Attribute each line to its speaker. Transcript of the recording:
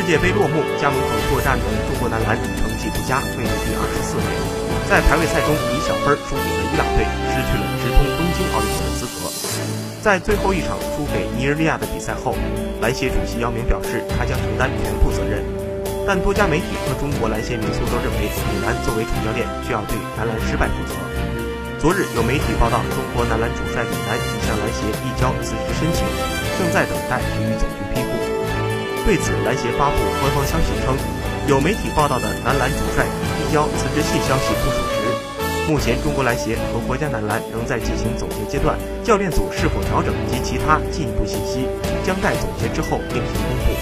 Speaker 1: 世界杯落幕，加盟口作战的中国男篮成绩不佳，位列第二十四位，在排位赛中以小分输给了伊朗队，失去了直通东京奥运会的资格。在最后一场输给尼日利亚的比赛后，篮协主席姚明表示，他将承担全部责任。但多家媒体和中国篮协民宿都认为，李楠作为主教练需要对男篮失败负责。昨日有媒体报道，中国男篮主帅李楠已向篮协递交辞职申请，正在等待体育总局。对此，篮协发布官方消息称，有媒体报道的男篮主帅递交辞职信消息不属实。目前，中国篮协和国家男篮仍在进行总结阶段，教练组是否调整及其他进一步信息，将待总结之后另行公布。